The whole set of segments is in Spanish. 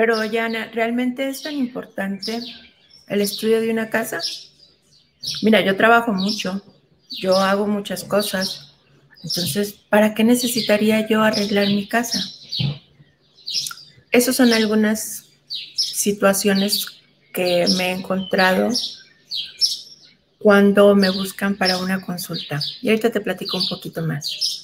Pero, Yana, ¿realmente es tan importante el estudio de una casa? Mira, yo trabajo mucho, yo hago muchas cosas. Entonces, ¿para qué necesitaría yo arreglar mi casa? Esas son algunas situaciones que me he encontrado cuando me buscan para una consulta. Y ahorita te platico un poquito más.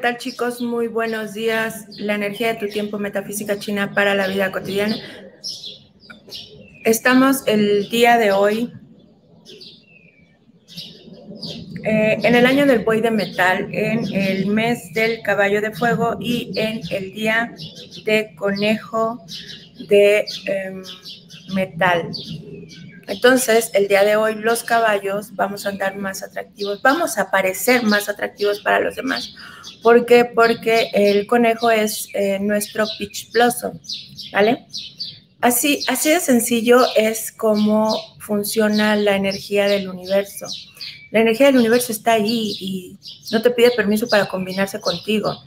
Tal chicos? Muy buenos días. La energía de tu tiempo metafísica china para la vida cotidiana. Estamos el día de hoy eh, en el año del buey de metal, en el mes del caballo de fuego y en el día de conejo de em, metal. Entonces, el día de hoy los caballos vamos a andar más atractivos, vamos a parecer más atractivos para los demás. ¿Por qué? Porque el conejo es eh, nuestro pitch blossom, ¿vale? Así, así de sencillo es como funciona la energía del universo. La energía del universo está ahí y no te pide permiso para combinarse contigo.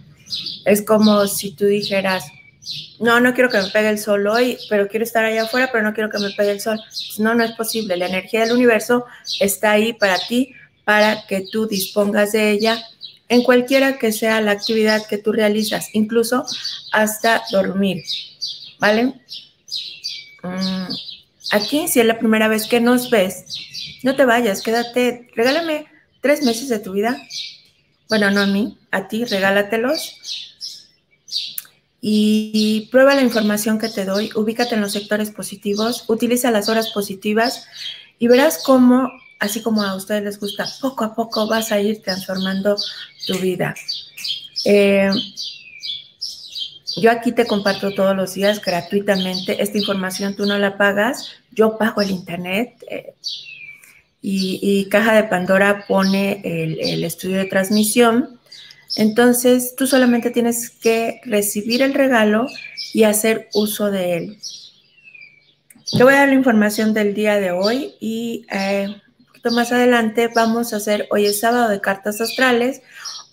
Es como si tú dijeras, no, no quiero que me pegue el sol hoy, pero quiero estar allá afuera, pero no quiero que me pegue el sol. Pues no, no es posible. La energía del universo está ahí para ti, para que tú dispongas de ella en cualquiera que sea la actividad que tú realizas, incluso hasta dormir. ¿Vale? Mm, aquí, si es la primera vez que nos ves, no te vayas, quédate, regálame tres meses de tu vida. Bueno, no a mí, a ti, regálatelos. Y prueba la información que te doy, ubícate en los sectores positivos, utiliza las horas positivas y verás cómo así como a ustedes les gusta, poco a poco vas a ir transformando tu vida. Eh, yo aquí te comparto todos los días gratuitamente. Esta información tú no la pagas, yo pago el internet. Eh, y, Caja de Pandora pone el, estudio de transmisión. Entonces, tú solamente tienes que recibir el regalo y hacer uso de él. Te voy a dar la información del día de hoy y eh, más adelante vamos a hacer, hoy es sábado de cartas astrales,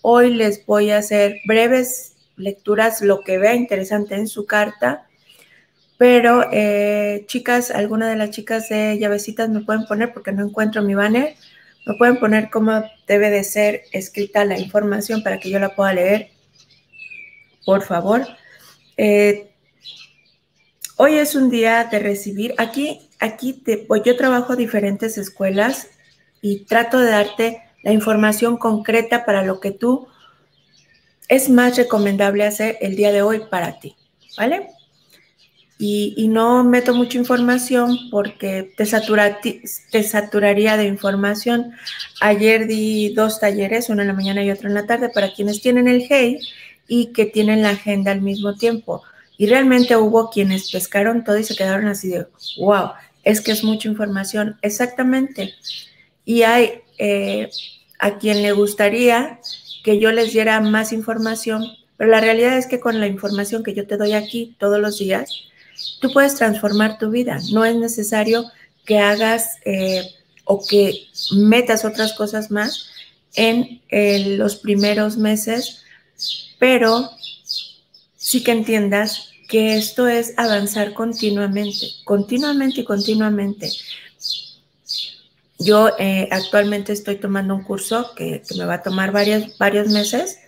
hoy les voy a hacer breves lecturas, lo que vea interesante en su carta, pero eh, chicas, alguna de las chicas de llavecitas me pueden poner, porque no encuentro mi banner, me pueden poner cómo debe de ser escrita la información para que yo la pueda leer, por favor. Eh, hoy es un día de recibir, aquí, aquí te, pues yo trabajo diferentes escuelas, y trato de darte la información concreta para lo que tú es más recomendable hacer el día de hoy para ti, ¿vale? Y, no meto mucha información porque te, te saturaría de información. Ayer di dos talleres, uno en la mañana y otro en la tarde, para quienes tienen el HEI y que tienen la agenda al mismo tiempo. Y realmente hubo quienes pescaron todo y se quedaron así de, wow, es que es mucha información. Exactamente y hay eh, a quien le gustaría que yo les diera más información, pero la realidad es que con la información que yo te doy aquí todos los días, tú puedes transformar tu vida. No es necesario que hagas eh, o que metas otras cosas más en los primeros meses, pero sí que entiendas que esto es avanzar continuamente, continuamente y continuamente. Yo eh, actualmente estoy tomando un curso que, me va a tomar varios, varios meses,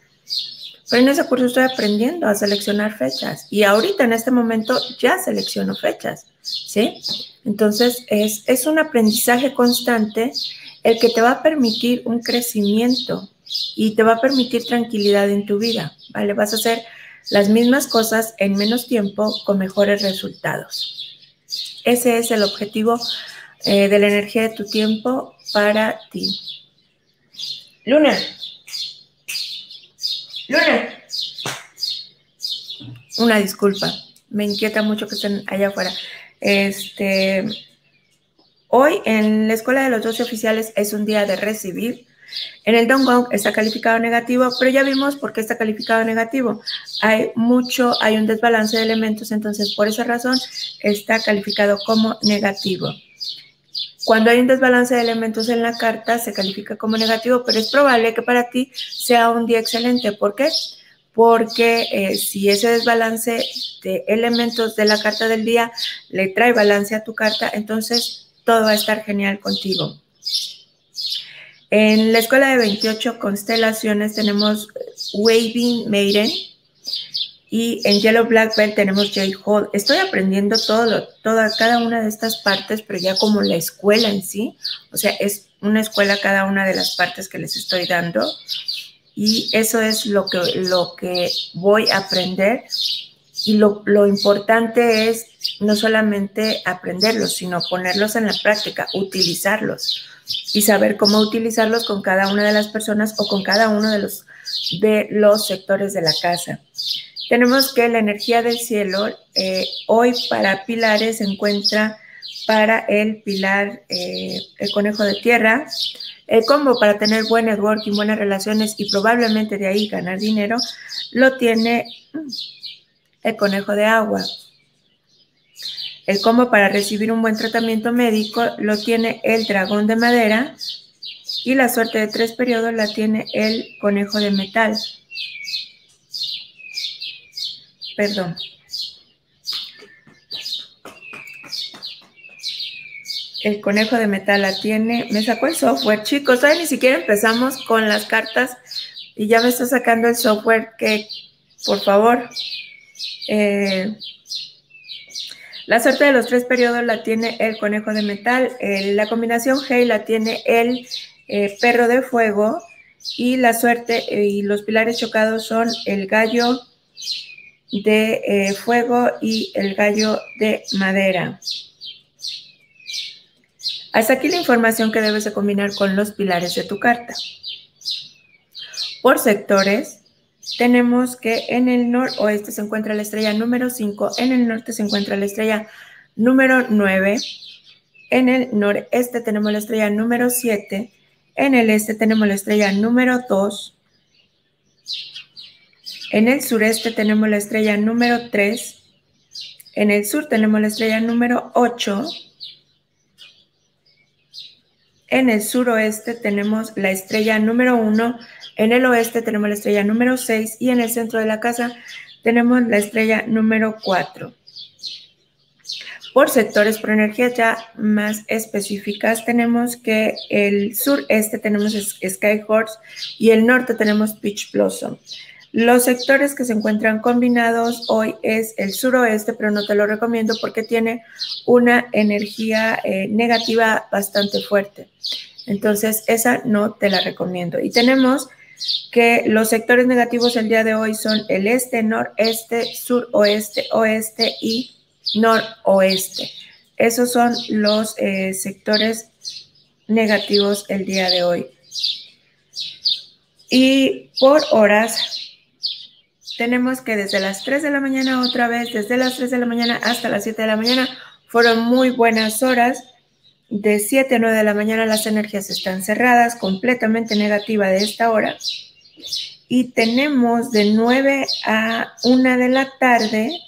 pero en ese curso estoy aprendiendo a seleccionar fechas y ahorita en este momento ya selecciono fechas, ¿sí? Entonces es, es un aprendizaje constante el que te va a permitir un crecimiento y te va a permitir tranquilidad en tu vida, ¿vale? Vas a hacer las mismas cosas en menos tiempo con mejores resultados. Ese es el objetivo eh, de la energía de tu tiempo para ti. Luna. Luna. Una disculpa. Me inquieta mucho que estén allá afuera. Este, hoy en la escuela de los 12 oficiales es un día de recibir. En el Dongong está calificado negativo, pero ya vimos por qué está calificado negativo. Hay mucho, hay un desbalance de elementos, entonces por esa razón está calificado como negativo. Cuando hay un desbalance de elementos en la carta, se califica como negativo, pero es probable que para ti sea un día excelente. ¿Por qué? Porque eh, si ese desbalance de elementos de la carta del día le trae balance a tu carta, entonces todo va a estar genial contigo. En la escuela de 28 constelaciones tenemos Waving Maiden, y en Yellow Black Belt tenemos J-Hole. Estoy aprendiendo todo, toda, cada una de estas partes, pero ya como la escuela en sí. O sea, es una escuela cada una de las partes que les estoy dando. Y eso es lo que, lo que voy a aprender. Y lo, lo importante es no solamente aprenderlos, sino ponerlos en la práctica, utilizarlos y saber cómo utilizarlos con cada una de las personas o con cada uno de los, de los sectores de la casa. Tenemos que la energía del cielo eh, hoy para pilares se encuentra para el pilar, eh, el conejo de tierra. El combo para tener buen networking, buenas relaciones y probablemente de ahí ganar dinero, lo tiene el conejo de agua. El combo para recibir un buen tratamiento médico lo tiene el dragón de madera y la suerte de tres periodos la tiene el conejo de metal perdón. El conejo de metal la tiene. Me sacó el software, chicos. Todavía ni siquiera empezamos con las cartas y ya me está sacando el software que, por favor. Eh, la suerte de los tres periodos la tiene el conejo de metal. la combinación G la tiene el eh, perro de fuego. Y la suerte eh, y los pilares chocados son el gallo de eh, fuego y el gallo de madera. Hasta aquí la información que debes de combinar con los pilares de tu carta. Por sectores, tenemos que en el noroeste se encuentra la estrella número 5, en el norte se encuentra la estrella número 9, en el noreste tenemos la estrella número 7, en el este tenemos la estrella número 2, en el sureste tenemos la estrella número 3. En el sur tenemos la estrella número 8. En el suroeste tenemos la estrella número 1. En el oeste tenemos la estrella número 6. Y en el centro de la casa tenemos la estrella número 4. Por sectores, por energías ya más específicas, tenemos que el sureste tenemos Sky Horse y el norte tenemos Peach Blossom. Los sectores que se encuentran combinados hoy es el suroeste, pero no te lo recomiendo porque tiene una energía eh, negativa bastante fuerte. Entonces, esa no te la recomiendo. Y tenemos que los sectores negativos el día de hoy son el este, noreste, suroeste, oeste y noroeste. Esos son los eh, sectores negativos el día de hoy. Y por horas, tenemos que desde las 3 de la mañana otra vez, desde las 3 de la mañana hasta las 7 de la mañana, fueron muy buenas horas. De 7 a 9 de la mañana las energías están cerradas, completamente negativa de esta hora. Y tenemos de 9 a 1 de la tarde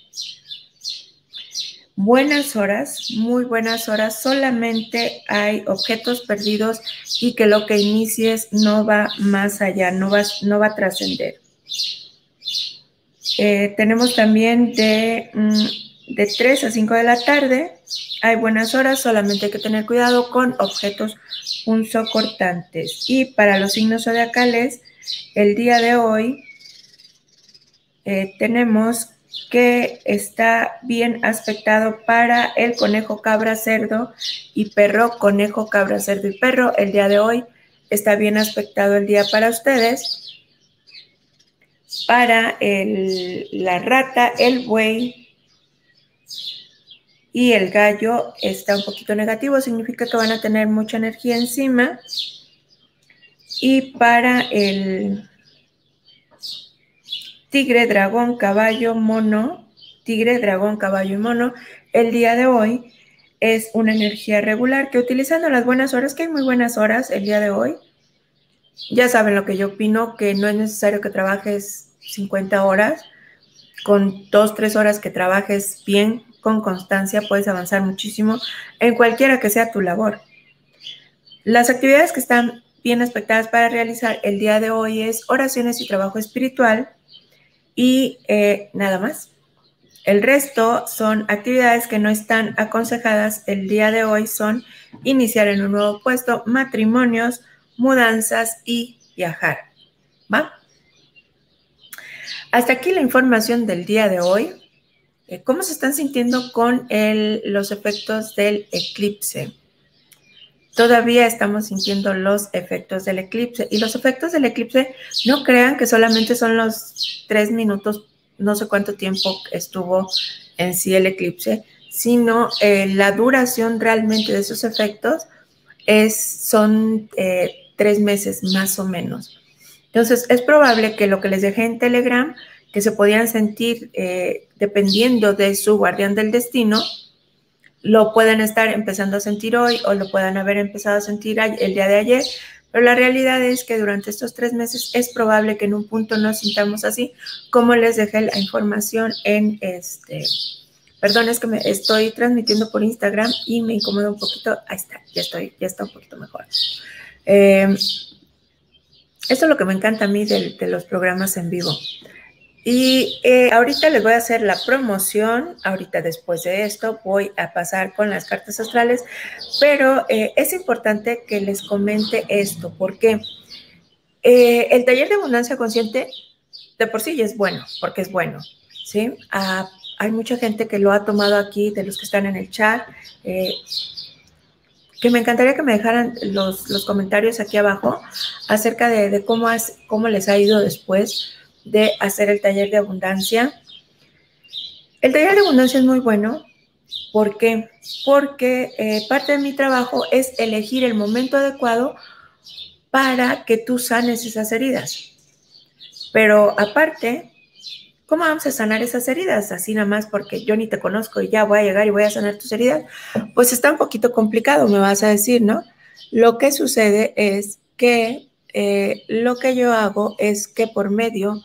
buenas horas, muy buenas horas. Solamente hay objetos perdidos y que lo que inicies no va más allá, no va, no va a trascender. Eh, tenemos también de de 3 a 5 de la tarde. Hay buenas horas, solamente hay que tener cuidado con objetos punzocortantes. Y para los signos zodiacales, el día de hoy eh, tenemos que está bien aspectado para el conejo, cabra, cerdo y perro. Conejo, cabra, cerdo y perro. El día de hoy está bien aspectado el día para ustedes. Para la rata, el buey y el gallo está un poquito negativo, significa que van a tener mucha energía encima. Y para el tigre, dragón, caballo, mono, tigre, dragón, caballo y mono, el día de hoy es una energía regular que utilizando las buenas horas, que hay muy buenas horas el día de hoy, ya saben lo que yo opino, que no es necesario que trabajes 50 horas, con dos, tres horas que trabajes bien, con constancia, puedes avanzar muchísimo en cualquiera que sea tu labor. Las actividades que están bien expectadas para realizar el día de hoy es oraciones y trabajo espiritual, y eh, nada más. El resto son actividades que no están aconsejadas el día de hoy, son iniciar en un nuevo puesto, matrimonios, mudanzas y viajar. ¿Va? Hasta aquí la información del día de hoy. ¿Cómo se están sintiendo con los efectos del eclipse? todavía estamos sintiendo los efectos del eclipse. Y los efectos del eclipse, no crean que solamente son los tres minutos, no sé cuánto tiempo estuvo en sí el eclipse, sino eh, la duración realmente de esos efectos es, son eh, tres meses más o menos. Entonces, es probable que lo que les dejé en Telegram, que se podían sentir eh, dependiendo de su guardián del destino, lo pueden estar empezando a sentir hoy o lo puedan haber empezado a sentir el día de ayer, pero la realidad es que durante estos tres meses es probable que en un punto nos sintamos así, como les dejé la información en este. Perdón, es que me estoy transmitiendo por Instagram y me incomoda un poquito. Ahí está, ya estoy, ya está un poquito mejor. Eh, esto es lo que me encanta a mí de los programas en vivo. Y eh, ahorita les voy a hacer la promoción, ahorita después de esto voy a pasar con las cartas astrales, pero eh, es importante que les comente esto, porque eh, el taller de abundancia consciente de por sí ya es bueno, porque es bueno, ¿sí? Ah, hay mucha gente que lo ha tomado aquí, de los que están en el chat, que me encantaría que me dejaran los, los comentarios aquí abajo acerca de, cómo, cómo les ha ido después de hacer el taller de abundancia. El taller de abundancia es muy bueno. ¿Por qué? Porque eh, parte de mi trabajo es elegir el momento adecuado para que tú sanes esas heridas. Pero aparte, ¿cómo vamos a sanar esas heridas? Así nada más porque yo ni te conozco y ya voy a llegar y voy a sanar tus heridas. Pues está un poquito complicado, me vas a decir, ¿no? Lo que sucede es que eh, lo que yo hago es que por medio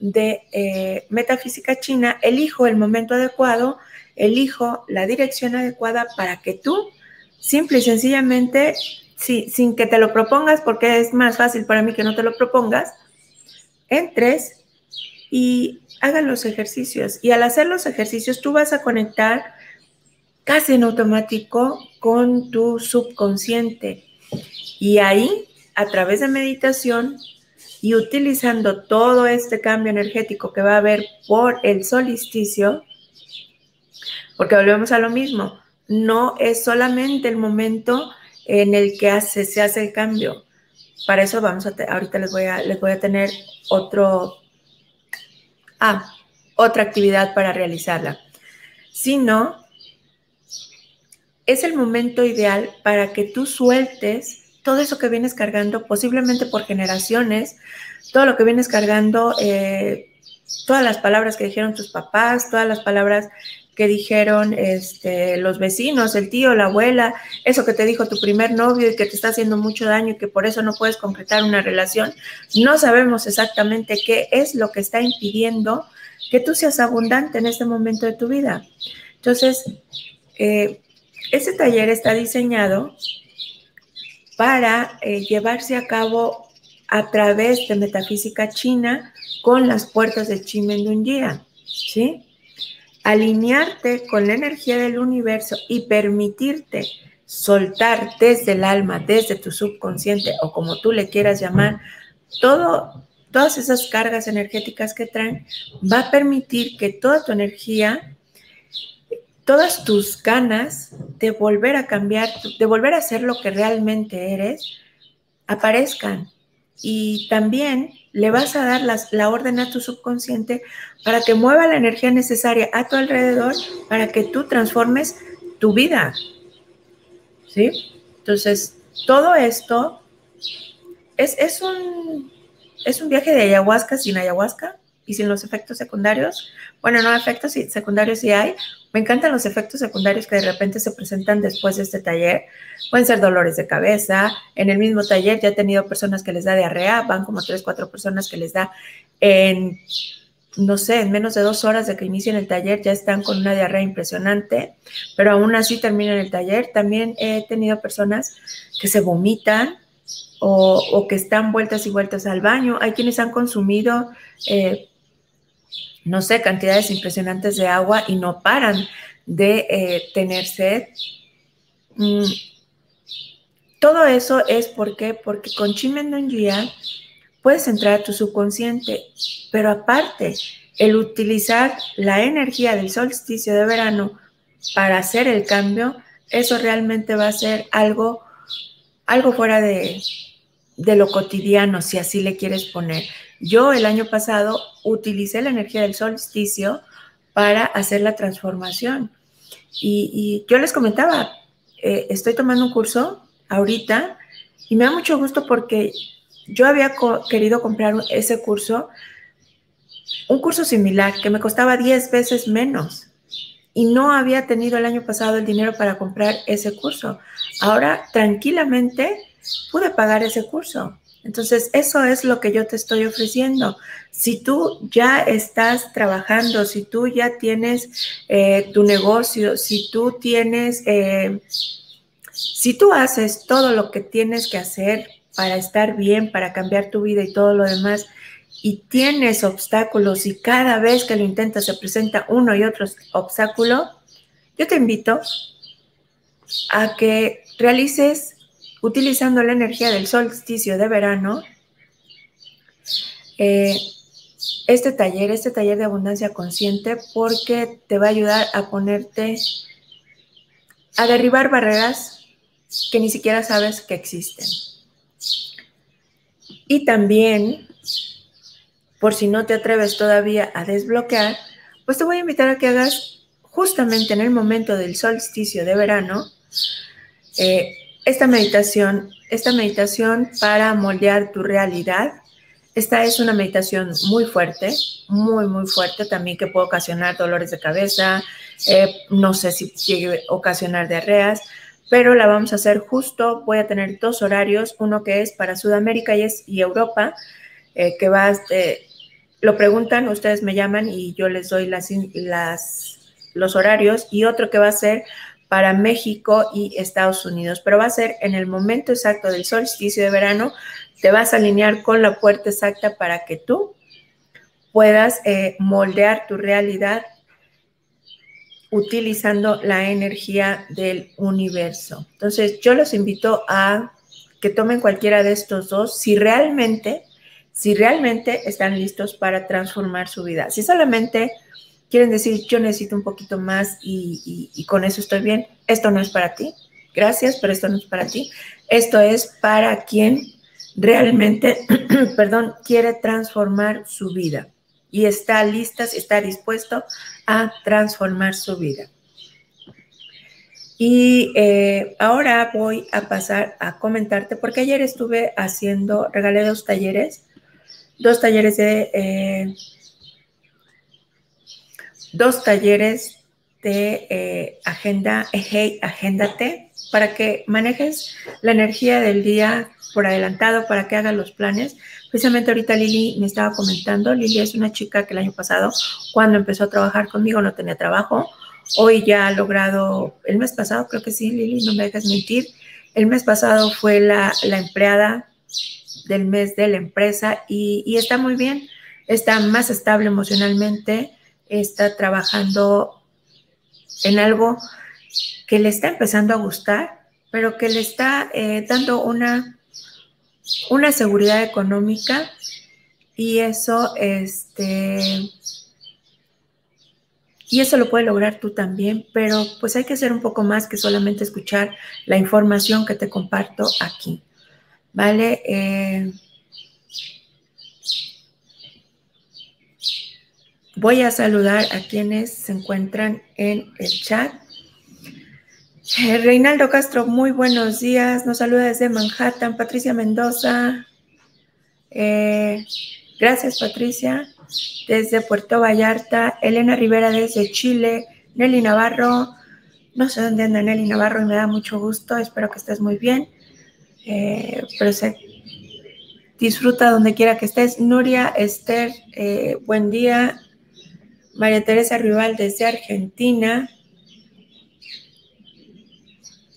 de eh, metafísica china, elijo el momento adecuado, elijo la dirección adecuada para que tú, simple y sencillamente, sin que te lo propongas, porque es más fácil para mí que no te lo propongas, entres y hagan los ejercicios. Y al hacer los ejercicios, tú vas a conectar casi en automático con tu subconsciente. Y ahí, a través de meditación, y utilizando todo este cambio energético que va a haber por el solsticio, porque volvemos a lo mismo, no es solamente el momento en el que se hace el cambio. Para eso vamos a, ahorita les voy a, les voy a tener otro, ah, otra actividad para realizarla. Sino, es el momento ideal para que tú sueltes todo eso que vienes cargando, posiblemente por generaciones, todo lo que vienes cargando, eh, todas las palabras que dijeron tus papás, todas las palabras que dijeron este, los vecinos, el tío, la abuela, eso que te dijo tu primer novio y que te está haciendo mucho daño y que por eso no puedes concretar una relación. No sabemos exactamente qué es lo que está impidiendo que tú seas abundante en este momento de tu vida. Entonces, eh, este taller está diseñado para eh, llevarse a cabo a través de metafísica china con las puertas de Chimendunjia, ¿sí? alinearte con la energía del universo y permitirte soltar desde el alma, desde tu subconsciente o como tú le quieras llamar, todo, todas esas cargas energéticas que traen, va a permitir que toda tu energía, todas tus ganas de volver a cambiar, de volver a ser lo que realmente eres, aparezcan. Y también le vas a dar la orden a tu subconsciente para que mueva la energía necesaria a tu alrededor para que tú transformes tu vida. ¿Sí? Entonces, todo esto es, es, un, es un viaje de ayahuasca sin ayahuasca y sin los efectos secundarios. Bueno, no efectos secundarios sí hay. Me encantan los efectos secundarios que de repente se presentan después de este taller. Pueden ser dolores de cabeza. En el mismo taller ya he tenido personas que les da diarrea. Van como tres, cuatro personas que les da en, no sé, en menos de dos horas de que inicien el taller ya están con una diarrea impresionante. Pero aún así terminan el taller. También he tenido personas que se vomitan o, que están vueltas y vueltas al baño. Hay quienes han consumido eh, no sé, cantidades impresionantes de agua y no paran de eh, tener sed. Mm, todo eso es porque, porque con Chimendonjia puedes entrar a tu subconsciente, pero aparte, el utilizar la energía del solsticio de verano para hacer el cambio, eso realmente va a ser algo, algo fuera de lo cotidiano, si así le quieres poner. Yo el año pasado utilicé la energía del solsticio para hacer la transformación. Y, yo les comentaba, eh, estoy tomando un curso ahorita y me da mucho gusto porque yo había querido comprar ese curso, un curso similar que me costaba 10 veces menos y no había tenido el año pasado el dinero para comprar ese curso. Ahora tranquilamente pude pagar ese curso. Entonces, eso es lo que yo te estoy ofreciendo. Si tú ya estás trabajando, si tú ya tienes eh, tu negocio, si tú tienes, eh, si tú haces todo lo que tienes que hacer para estar bien, para cambiar tu vida y todo lo demás, y tienes obstáculos y cada vez que lo intentas se presenta uno y otro obstáculo, yo te invito a que realices utilizando la energía del solsticio de verano, eh, este taller, este taller de abundancia consciente, porque te va a ayudar a ponerte, a derribar barreras que ni siquiera sabes que existen. Y también, por si no te atreves todavía a desbloquear, pues te voy a invitar a que hagas justamente en el momento del solsticio de verano, eh, esta meditación, esta meditación para moldear tu realidad. Esta es una meditación muy fuerte, muy, muy fuerte también que puede ocasionar dolores de cabeza, eh, no sé si llegue a ocasionar diarreas, pero la vamos a hacer justo. Voy a tener dos horarios, uno que es para Sudamérica y, es, y Europa, eh, que va, eh, lo preguntan, ustedes me llaman y yo les doy las, las, los horarios, y otro que va a ser para México y Estados Unidos, pero va a ser en el momento exacto del solsticio de verano, te vas a alinear con la puerta exacta para que tú puedas eh, moldear tu realidad utilizando la energía del universo. Entonces, yo los invito a que tomen cualquiera de estos dos si realmente, si realmente están listos para transformar su vida. Si solamente quieren decir, yo necesito un poquito más y, con eso estoy bien, esto no es para ti. Gracias, pero esto no es para ti. Esto es para quien realmente, perdón, quiere transformar su vida y está lista, está dispuesto a transformar su vida. Y eh, ahora voy a pasar a comentarte, porque ayer estuve haciendo, regalé dos talleres, dos talleres de eh, dos talleres de eh, agenda, hey, para que manejes la energía del día por adelantado, para que hagas los planes. Precisamente ahorita Lili me estaba comentando, Lili es una chica que el año pasado, cuando empezó a trabajar conmigo, no tenía trabajo. Hoy ya ha logrado, el mes pasado, creo que sí, Lili, no me dejes mentir, el mes pasado fue la, empleada del mes de la empresa y está muy bien, está más estable emocionalmente, está trabajando en algo que le está empezando a gustar, pero que le está eh, dando una, una seguridad económica y eso, este, y eso lo puede lograr tú también, pero pues hay que hacer un poco más que solamente escuchar la información que te comparto aquí. ¿Vale? Eh, voy a saludar a quienes se encuentran en el chat. Eh, Reinaldo Castro, muy buenos días. Nos saluda desde Manhattan. Patricia Mendoza. Eh, gracias, Patricia desde Puerto Vallarta, Elena Rivera desde Chile, Nelly Navarro, no sé dónde anda Nelly Navarro y me da mucho gusto, espero que estés muy bien, eh, pero se disfruta donde quiera que estés. Nuria Esther, buen día. María Teresa Rival desde Argentina.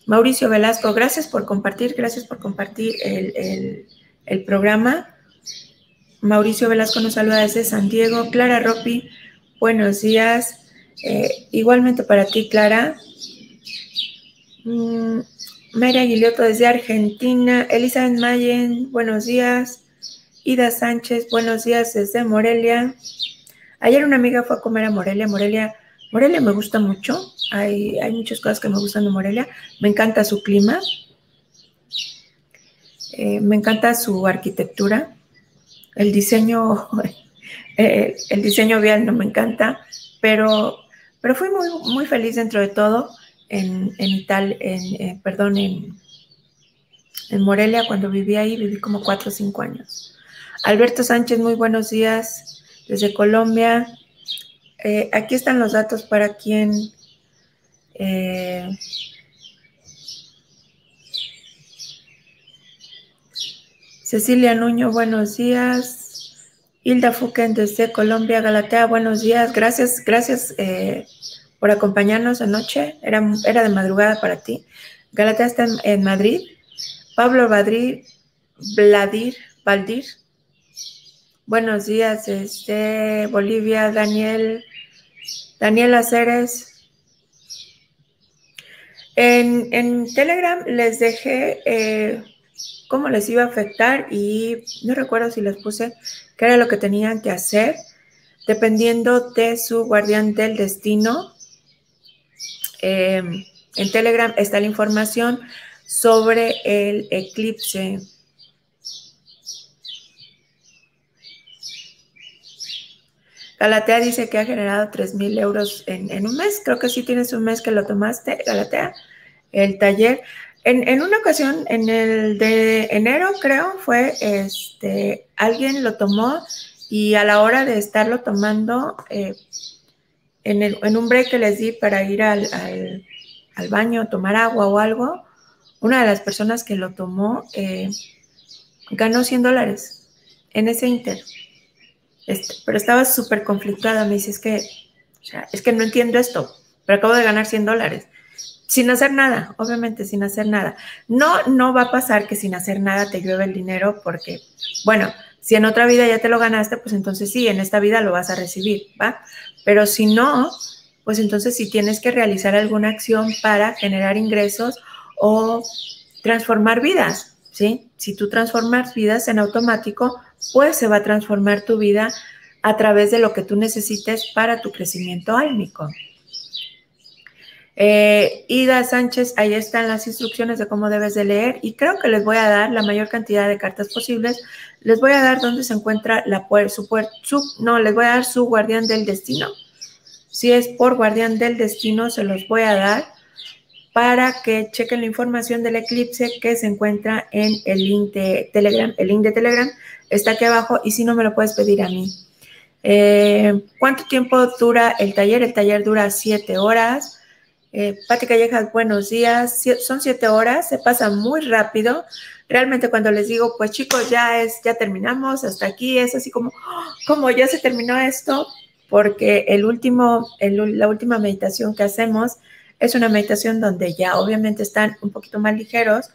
Mauricio Velasco, gracias por compartir, gracias por compartir el, el programa. Mauricio Velasco nos saluda desde San Diego. Clara Ropi, buenos días. Eh, igualmente para ti, Clara. Mm, María Aguilioto desde Argentina. Elizabeth Mayen, buenos días. Ida Sánchez, buenos días desde Morelia. Ayer una amiga fue a comer a Morelia. Morelia, Morelia me gusta mucho. Hay, hay muchas cosas que me gustan de Morelia. Me encanta su clima. Eh, me encanta su arquitectura el diseño, eh, el diseño vial no me encanta, pero, pero fui muy, muy feliz dentro de todo en, en Italia, en, eh, perdón, en, en Morelia, cuando viví ahí, viví como cuatro o cinco años. Alberto Sánchez, muy buenos días desde Colombia. Eh, aquí están los datos para quien Cecilia Nuño, buenos días. Hilda Fuquen desde Colombia, Galatea, buenos días. Gracias, gracias eh, por acompañarnos anoche. Era, era de madrugada para ti. Galatea está en, Madrid. Pablo Badrir, Vladir, Valdir. Buenos días desde Bolivia, Daniel, Daniel Aceres. En, en Telegram les dejé eh, cómo les iba a afectar y no recuerdo si les puse qué era lo que tenían que hacer dependiendo de su guardián del destino. Em, en Telegram está la información sobre el eclipse. Galatea dice que ha generado 3 mil euros en, un mes. Creo que sí tienes un mes que lo tomaste, Galatea, el taller. En, una ocasión, en el de enero, creo, fue este, alguien lo tomó y a la hora de estarlo tomando, eh, en, un break que les di para ir al, al, baño, tomar agua o algo, una de las personas que lo tomó eh, ganó 100 dólares en ese inter. Este, pero estaba súper conflictuada. Me dice, es que, es que no entiendo esto, pero acabo de ganar 100 dólares sin hacer nada, obviamente sin hacer nada. No, no va a pasar que sin hacer nada te llueve el dinero porque, bueno, si en otra vida ya te lo ganaste, pues entonces sí, en esta vida lo vas a recibir, ¿va? Pero si no, pues entonces sí tienes que realizar alguna acción para generar ingresos o transformar vidas, ¿sí? Si tú transformas vidas en automático, pues se va a transformar tu vida a través de lo que tú necesites para tu crecimiento álmico. Eh, Ida Sánchez, ahí están las instrucciones de cómo debes de leer y creo que les voy a dar la mayor cantidad de cartas posibles. Les voy a dar dónde se encuentra la su, no, les voy a dar su guardián del destino. Si es por guardián del destino, se los voy a dar para que chequen la información del eclipse que se encuentra en el link de Telegram. El link de Telegram está aquí abajo y si no me lo puedes pedir a mí. Eh, ¿Cuánto tiempo dura el taller? El taller dura siete horas. Eh, Pati Callejas, buenos días. Son siete horas, se pasa muy rápido. Realmente cuando les digo, pues chicos, ya es, ya terminamos, hasta aquí, es así como, como ya se terminó esto, porque el último, la última meditación que hacemos es una meditación donde ya obviamente están un poquito más ligeros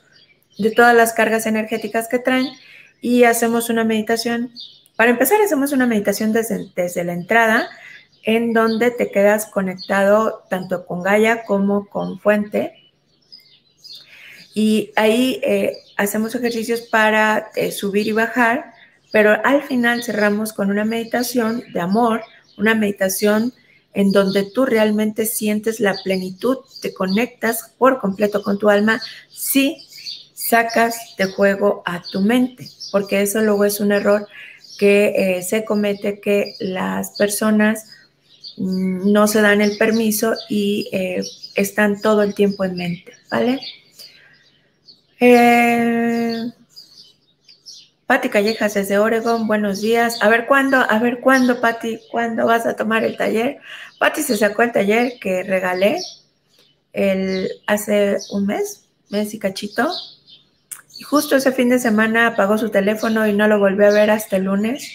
de todas las cargas energéticas que traen y hacemos una meditación. Para empezar, hacemos una meditación desde, desde la entrada en donde te quedas conectado tanto con Gaia como con Fuente. Y ahí eh, hacemos ejercicios para eh, subir y bajar, pero al final cerramos con una meditación de amor, una meditación en donde tú realmente sientes la plenitud, te conectas por completo con tu alma si sacas de juego a tu mente, porque eso luego es un error que eh, se comete que las personas mm, no se dan el permiso y eh, están todo el tiempo en mente, ¿vale? Eh, Pati Callejas desde Oregon, buenos días. A ver cuándo, a ver cuándo, Pati, cuándo vas a tomar el taller. Pati se sacó el taller que regalé el, hace un mes, mes y cachito. Y justo ese fin de semana apagó su teléfono y no lo volvió a ver hasta el lunes.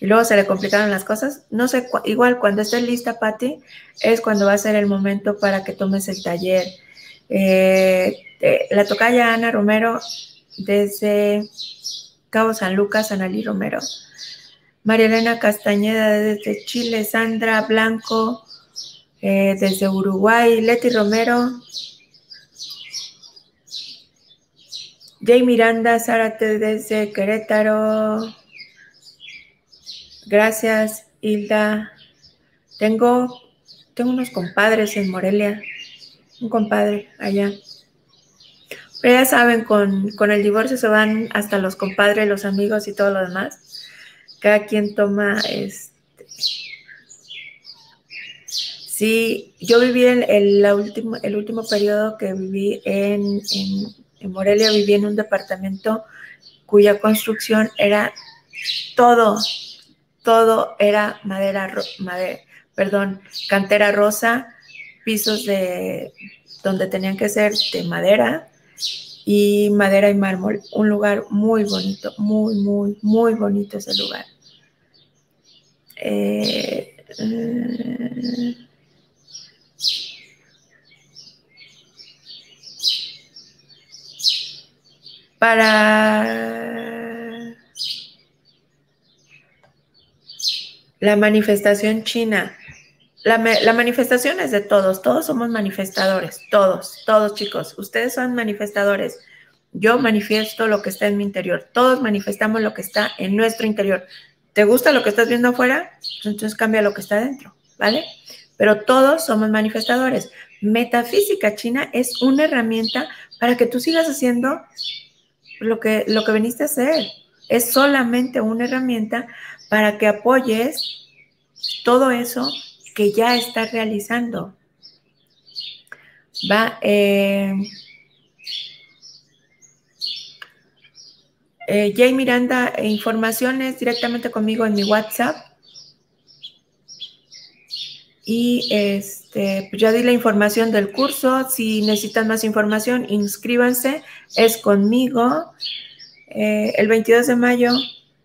Y luego se le complicaron las cosas. No sé, igual cuando esté lista, Pati, es cuando va a ser el momento para que tomes el taller. Eh, la tocaya Ana Romero desde Cabo San Lucas, Analí Romero. María Elena Castañeda desde Chile, Sandra Blanco eh, desde Uruguay, Leti Romero, Jay Miranda Zárate desde Querétaro. Gracias, Hilda. Tengo, tengo unos compadres en Morelia, un compadre allá. Pero ya saben, con, el divorcio se van hasta los compadres, los amigos y todo lo demás. Cada quien toma este. Sí, yo viví en el, último, el último periodo que viví en, en, Morelia, viví en un departamento cuya construcción era todo, todo era madera, madera, perdón, cantera rosa, pisos de donde tenían que ser de madera, y madera y mármol. Un lugar muy bonito, muy, muy, muy bonito ese lugar. Eh, para la manifestación china. La, manifestación es de todos, todos somos manifestadores, todos, todos chicos, ustedes son manifestadores. Yo manifiesto lo que está en mi interior, todos manifestamos lo que está en nuestro interior. ¿Te gusta lo que estás viendo afuera? Entonces cambia lo que está dentro, ¿vale? Pero todos somos manifestadores. Metafísica china es una herramienta para que tú sigas haciendo lo que, lo que veniste a hacer. Es solamente una herramienta para que apoyes todo eso que ya está realizando. Va, eh, eh, Jay Miranda, eh, informaciones directamente conmigo en mi WhatsApp. Y este, pues ya di la información del curso. Si necesitan más información, inscríbanse. Es conmigo. el 22 de mayo,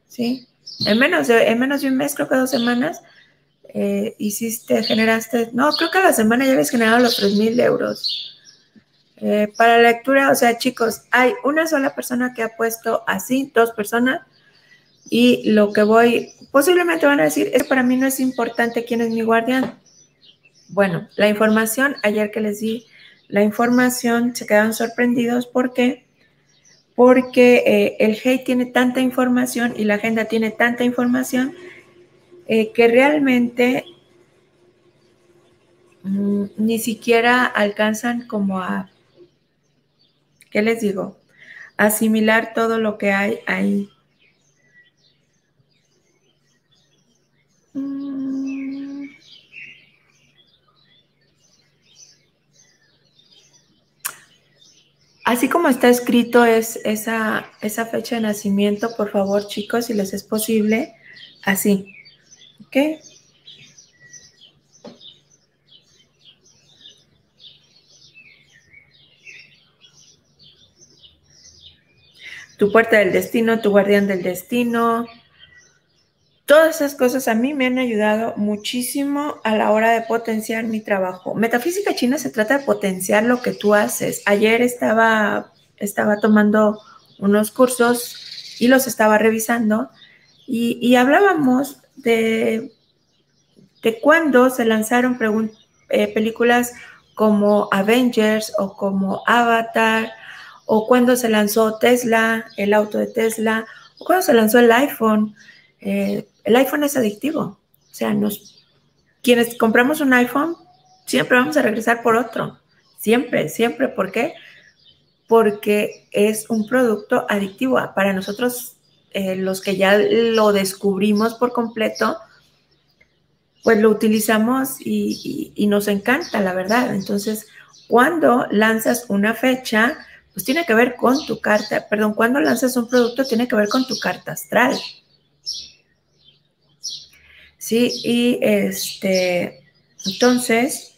¿sí? En menos, de, en menos de un mes, creo que dos semanas, eh, hiciste, generaste, no, creo que a la semana ya habías generado los 3 mil euros. Eh, para lectura, o sea, chicos, hay una sola persona que ha puesto así, dos personas, y lo que voy, posiblemente van a decir, es para mí no es importante quién es mi guardián. Bueno, la información, ayer que les di la información, se quedaron sorprendidos porque porque eh, el HEI tiene tanta información y la agenda tiene tanta información eh, que realmente mm, ni siquiera alcanzan como a, ¿qué les digo? Asimilar todo lo que hay ahí. Mm. Así como está escrito es esa, esa fecha de nacimiento, por favor chicos, si les es posible, así. ¿Ok? Tu puerta del destino, tu guardián del destino. Todas esas cosas a mí me han ayudado muchísimo a la hora de potenciar mi trabajo. Metafísica china se trata de potenciar lo que tú haces. Ayer estaba, estaba tomando unos cursos y los estaba revisando y, y hablábamos de, de cuándo se lanzaron eh, películas como Avengers o como Avatar, o cuando se lanzó Tesla, el auto de Tesla, o cuando se lanzó el iPhone. Eh, el iPhone es adictivo. O sea, nos, quienes compramos un iPhone, siempre vamos a regresar por otro. Siempre, siempre. ¿Por qué? Porque es un producto adictivo. Para nosotros, eh, los que ya lo descubrimos por completo, pues lo utilizamos y, nos encanta, la verdad. Entonces, cuando lanzas una fecha, pues tiene que ver con tu carta, perdón, cuando lanzas un producto tiene que ver con tu carta astral. Sí, y este, entonces,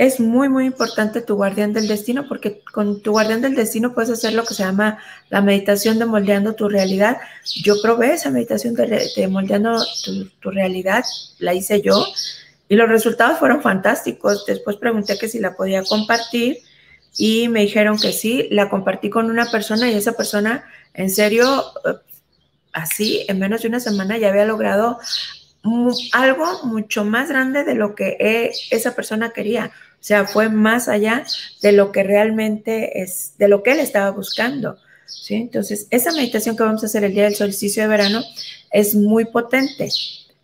es muy, muy importante tu guardián del destino porque con tu guardián del destino puedes hacer lo que se llama la meditación de moldeando tu realidad. Yo probé esa meditación de, moldeando tu, realidad, la hice yo y los resultados fueron fantásticos. Después pregunté que si la podía compartir y me dijeron que sí, la compartí con una persona y esa persona, en serio, eh, así, en menos de una semana ya había logrado algo mucho más grande de lo que eh, esa persona quería. O sea, fue más allá de lo que realmente es, de lo que él estaba buscando. ¿sí? Entonces, esa meditación que vamos a hacer el día del solsticio de verano es muy potente.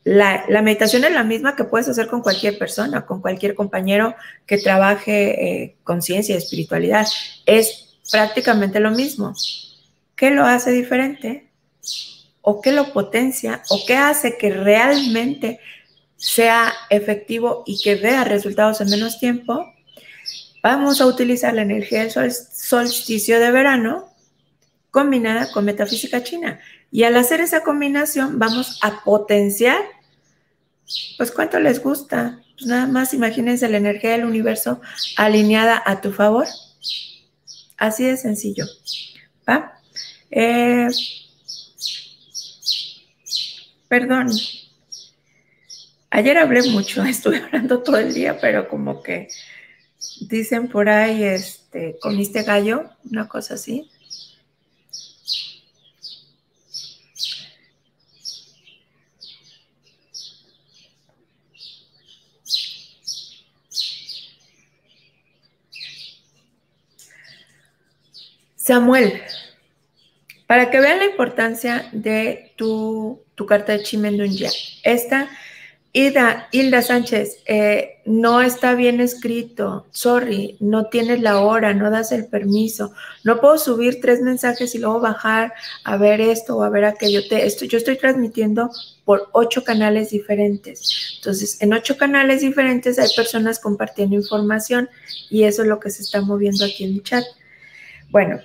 La, meditación es la misma que puedes hacer con cualquier persona, con cualquier compañero que trabaje eh, conciencia y espiritualidad. Es prácticamente lo mismo. ¿Qué lo hace diferente? ¿O qué lo potencia? ¿O qué hace que realmente sea efectivo y que vea resultados en menos tiempo, vamos a utilizar la energía del solsticio de verano combinada con metafísica china. Y al hacer esa combinación vamos a potenciar, pues cuánto les gusta. Pues nada más imagínense la energía del universo alineada a tu favor. Así de sencillo. ¿Va? Eh, perdón, Ayer hablé mucho, estuve hablando todo el día, pero como que dicen por ahí, este, comiste gallo, una cosa así. Samuel, para que vean la importancia de tu, tu carta de Chimendunya, esta Hilda, Hilda Sánchez, eh, no está bien escrito, sorry, no tienes la hora, no das el permiso, no puedo subir tres mensajes y luego bajar a ver esto o a ver aquello. Te, esto, yo estoy transmitiendo por ocho canales diferentes. Entonces, en ocho canales diferentes hay personas compartiendo información y eso es lo que se está moviendo aquí en mi chat. Bueno,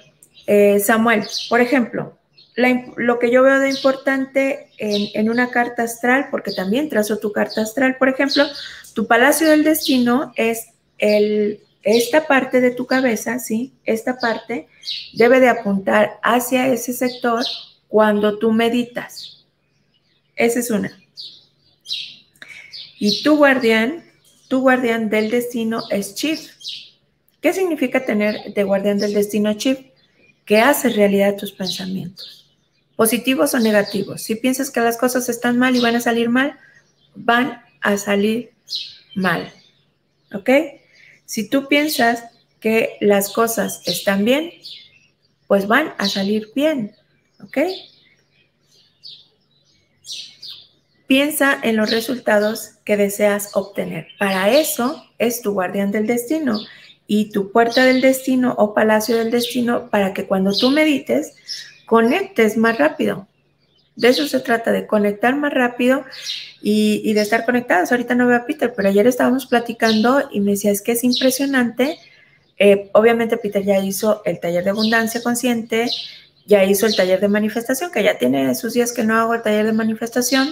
eh, Samuel, por ejemplo, lo que yo veo de importante en, una carta astral, porque también trazo tu carta astral, por ejemplo, tu palacio del destino es el, esta parte de tu cabeza, ¿sí? Esta parte debe de apuntar hacia ese sector cuando tú meditas. Esa es una. Y tu guardián, tu guardián del destino es Chief. ¿Qué significa tener de guardián del destino Chief? Que hace realidad tus pensamientos positivos o negativos. Si piensas que las cosas están mal y van a salir mal, van a salir mal. ¿Ok? Si tú piensas que las cosas están bien, pues van a salir bien. ¿Ok? Piensa en los resultados que deseas obtener. Para eso es tu guardián del destino y tu puerta del destino o palacio del destino para que cuando tú medites conectes más rápido. De eso se trata, de conectar más rápido y, de estar conectados. Ahorita no veo a Peter, pero ayer estábamos platicando y me decía, es que es impresionante. Eh, obviamente Peter ya hizo el taller de abundancia consciente, ya hizo el taller de manifestación, que ya tiene esos días que no hago el taller de manifestación,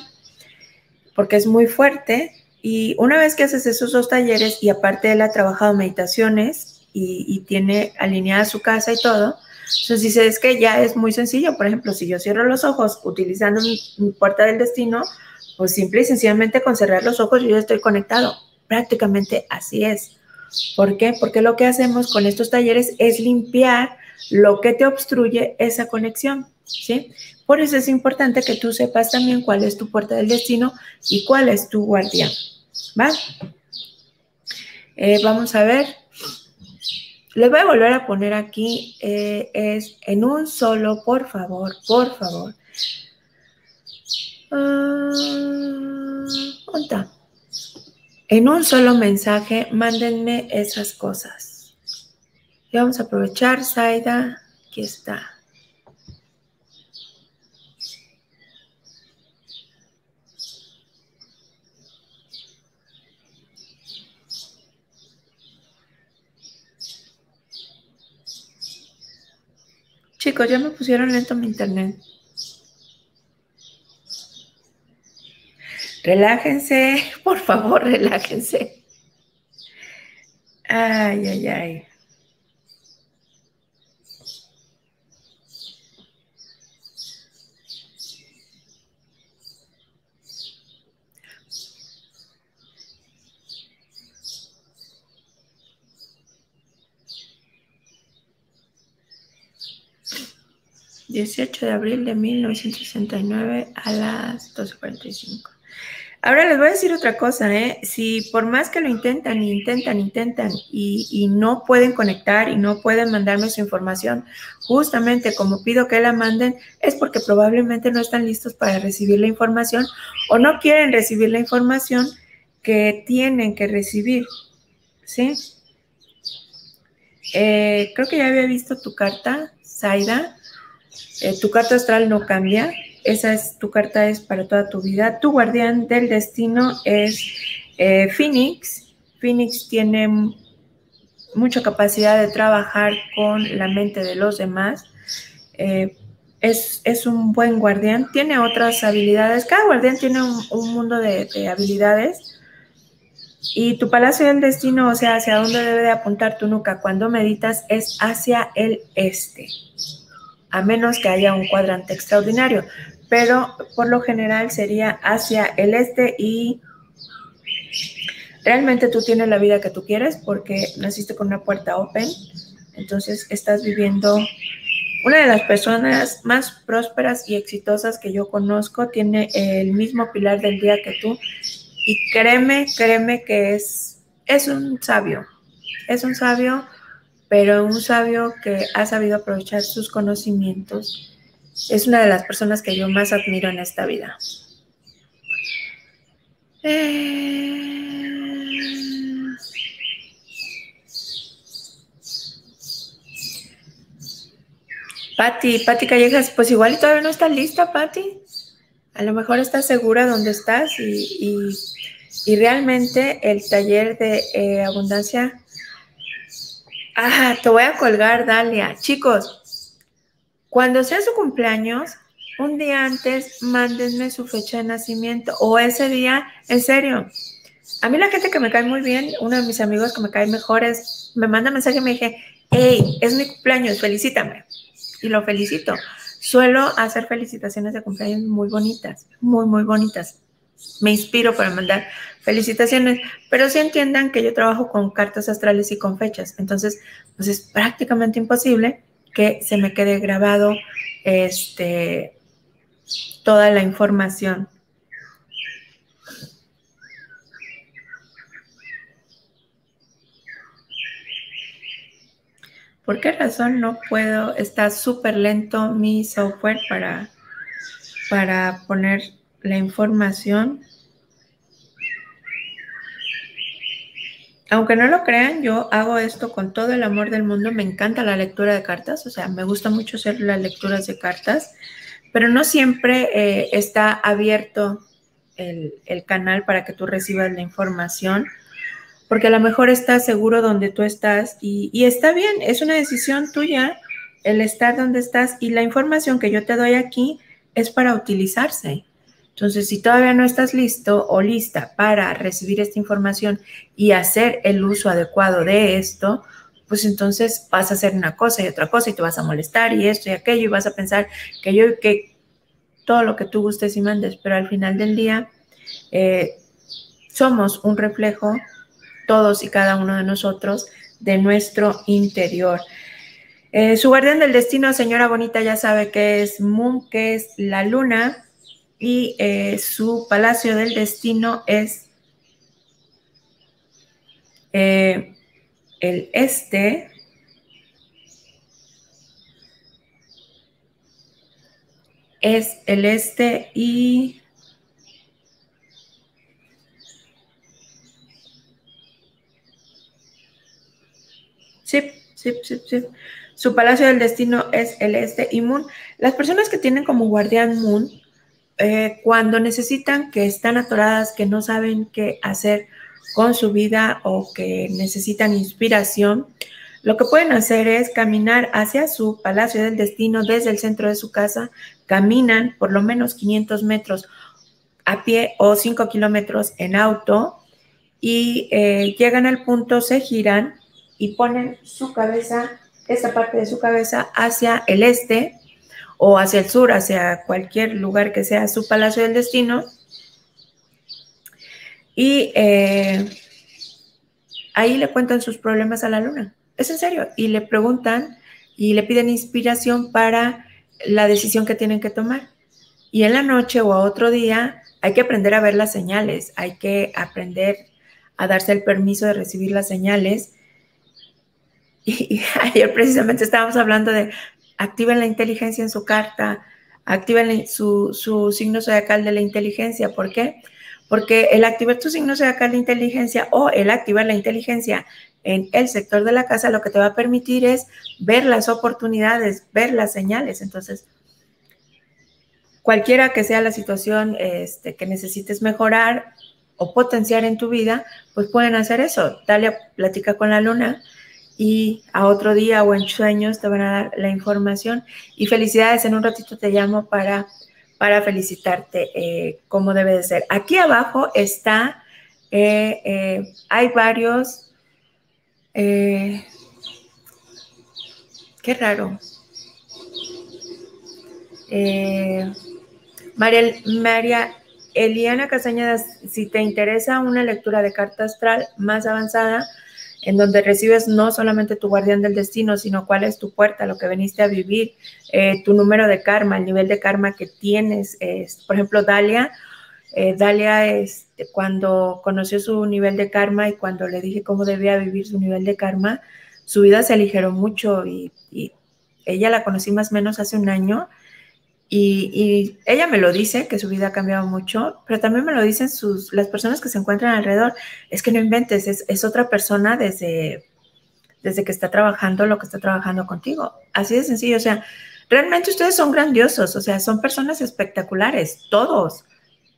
porque es muy fuerte. Y una vez que haces esos dos talleres y aparte él ha trabajado meditaciones y, y tiene alineada su casa y todo, entonces dice, es que ya es muy sencillo. Por ejemplo, si yo cierro los ojos utilizando mi, puerta del destino, pues simple y sencillamente con cerrar los ojos yo ya estoy conectado. Prácticamente así es. ¿Por qué? Porque lo que hacemos con estos talleres es limpiar lo que te obstruye esa conexión, ¿sí? Por eso es importante que tú sepas también cuál es tu puerta del destino y cuál es tu guardián. ¿Va? Eh, vamos a ver. Les voy a volver a poner aquí, eh, es en un solo, por favor, por favor. Uh, en un solo mensaje, mándenme esas cosas. Y vamos a aprovechar, Zaida, aquí está. 'Chicos, ya me pusieron lento mi internet. Relájense, por favor, relájense. Ay, ay, ay. 18 de abril de 1969 a las 12.45. Ahora les voy a decir otra cosa, ¿eh? Si por más que lo intentan, intentan, intentan y, y, no pueden conectar y no pueden mandarme su información, justamente como pido que la manden, es porque probablemente no están listos para recibir la información o no quieren recibir la información que tienen que recibir, ¿sí? Eh, creo que ya había visto tu carta, Zaida. Eh, tu carta astral no cambia, esa es tu carta es para toda tu vida. Tu guardián del destino es eh, Phoenix. Phoenix tiene mucha capacidad de trabajar con la mente de los demás. Eh, es, un buen guardián, tiene otras habilidades. Cada guardián tiene un, mundo de, de, habilidades. Y tu palacio del destino, o sea, hacia dónde debe de apuntar tu nuca cuando meditas, es hacia el este a menos que haya un cuadrante extraordinario, pero por lo general sería hacia el este y realmente tú tienes la vida que tú quieres porque naciste con una puerta open, entonces estás viviendo una de las personas más prósperas y exitosas que yo conozco, tiene el mismo pilar del día que tú y créeme, créeme que es, es un sabio, es un sabio pero un sabio que ha sabido aprovechar sus conocimientos es una de las personas que yo más admiro en esta vida. Eh... Patti, Patti Callejas, pues igual todavía no estás lista, Patti. A lo mejor estás segura donde estás y, realmente el taller de eh, abundancia Ah, te voy a colgar, Dalia. Chicos, cuando sea su cumpleaños, un día antes, mándenme su fecha de nacimiento o ese día, en serio. A mí la gente que me cae muy bien, uno de mis amigos que me cae mejor es, me manda mensaje y me dije, hey, es mi cumpleaños, felicítame. Y lo felicito. Suelo hacer felicitaciones de cumpleaños muy bonitas, muy, muy bonitas. Me inspiro para mandar felicitaciones, pero sí entiendan que yo trabajo con cartas astrales y con fechas, entonces pues es prácticamente imposible que se me quede grabado este, toda la información. ¿Por qué razón no puedo? Está súper lento mi software para, para poner la información. aunque no lo crean, yo hago esto con todo el amor del mundo. Me encanta la lectura de cartas, o sea, me gusta mucho hacer las lecturas de cartas, pero no siempre eh, está abierto el, canal para que tú recibas la información, porque a lo mejor estás seguro donde tú estás y, y está bien, es una decisión tuya el estar donde estás y la información que yo te doy aquí es para utilizarse. Entonces, si todavía no estás listo o lista para recibir esta información y hacer el uso adecuado de esto, pues entonces vas a hacer una cosa y otra cosa y te vas a molestar y esto y aquello y vas a pensar que yo, que todo lo que tú gustes y mandes, pero al final del día eh, somos un reflejo, todos y cada uno de nosotros, de nuestro interior. Eh, su guardián del destino, señora bonita, ya sabe que es Moon, que es la luna, y eh, su palacio del destino es eh, el este es el este y sí, sí, sí, sí. Su palacio del destino es el este y Moon. Las personas que tienen como guardián Moon, eh, cuando necesitan que están atoradas, que no saben qué hacer con su vida o que necesitan inspiración, lo que pueden hacer es caminar hacia su palacio del destino desde el centro de su casa, caminan por lo menos 500 metros a pie o 5 kilómetros en auto y eh, llegan al punto, se giran y ponen su cabeza, esta parte de su cabeza hacia el este o hacia el sur, hacia cualquier lugar que sea su palacio del destino. Y eh, ahí le cuentan sus problemas a la luna. Es en serio. Y le preguntan y le piden inspiración para la decisión que tienen que tomar. Y en la noche o a otro día hay que aprender a ver las señales, hay que aprender a darse el permiso de recibir las señales. Y, ayer precisamente estábamos hablando de activen la inteligencia en su carta, activen su, su signo zodiacal de la inteligencia. ¿Por qué? Porque el activar tu signo zodiacal de inteligencia o el activar la inteligencia en el sector de la casa lo que te va a permitir es ver las oportunidades, ver las señales. Entonces, cualquiera que sea la situación este, que necesites mejorar o potenciar en tu vida, pues pueden hacer eso. Dale platica con la luna y a otro día o en sueños te van a dar la información. Y felicidades, en un ratito te llamo para, para felicitarte eh, como debe de ser. Aquí abajo está, eh, eh, hay varios eh, qué raro. María, María Eliana Castañeda, si te interesa una lectura de carta astral más avanzada, en donde recibes no solamente tu guardián del destino, sino cuál es tu puerta, lo que veniste a vivir, eh, tu número de karma, el nivel de karma que tienes. por ejemplo, Dalia eh, Dalia, este, cuando conoció su nivel de karma y cuando le dije cómo debía vivir su nivel de karma, su vida se aligeró mucho y, ella la conocí más o menos hace un año y, ella me lo dice, que su vida ha cambiado mucho, pero también me lo dicen sus, las personas que se encuentran alrededor. Es que no inventes, es, otra persona desde, desde que está trabajando lo que está trabajando contigo. Así de sencillo, o sea, realmente ustedes son grandiosos, o sea, son personas espectaculares, todos